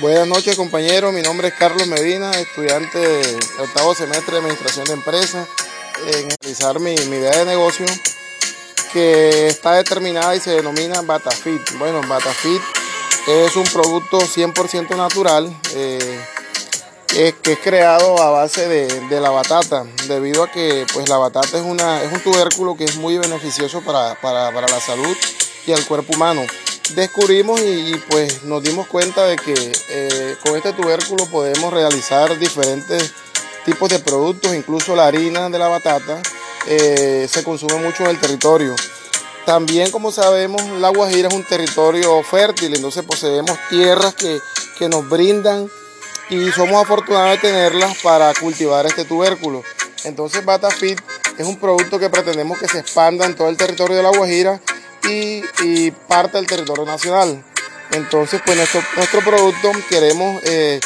Buenas noches compañeros, mi nombre es Carlos Medina, estudiante de octavo semestre de Administración de Empresas, en realizar mi, idea de negocio que está determinada y se denomina Batafit. Bueno, Batafit es un producto 100% natural eh, que, es creado a base de, la batata, debido a que pues, la batata es, una, es un tubérculo que es muy beneficioso para, para la salud y al cuerpo humano descubrimos y, pues nos dimos cuenta de que eh, con este tubérculo podemos realizar diferentes tipos de productos, incluso la harina de la batata eh, se consume mucho en el territorio. También como sabemos la Guajira es un territorio fértil, entonces poseemos tierras que, que nos brindan y somos afortunados de tenerlas para cultivar este tubérculo. Entonces Batafit es un producto que pretendemos que se expanda en todo el territorio de la Guajira y, parte del territorio nacional. Entonces, pues nuestro, nuestro producto queremos eh,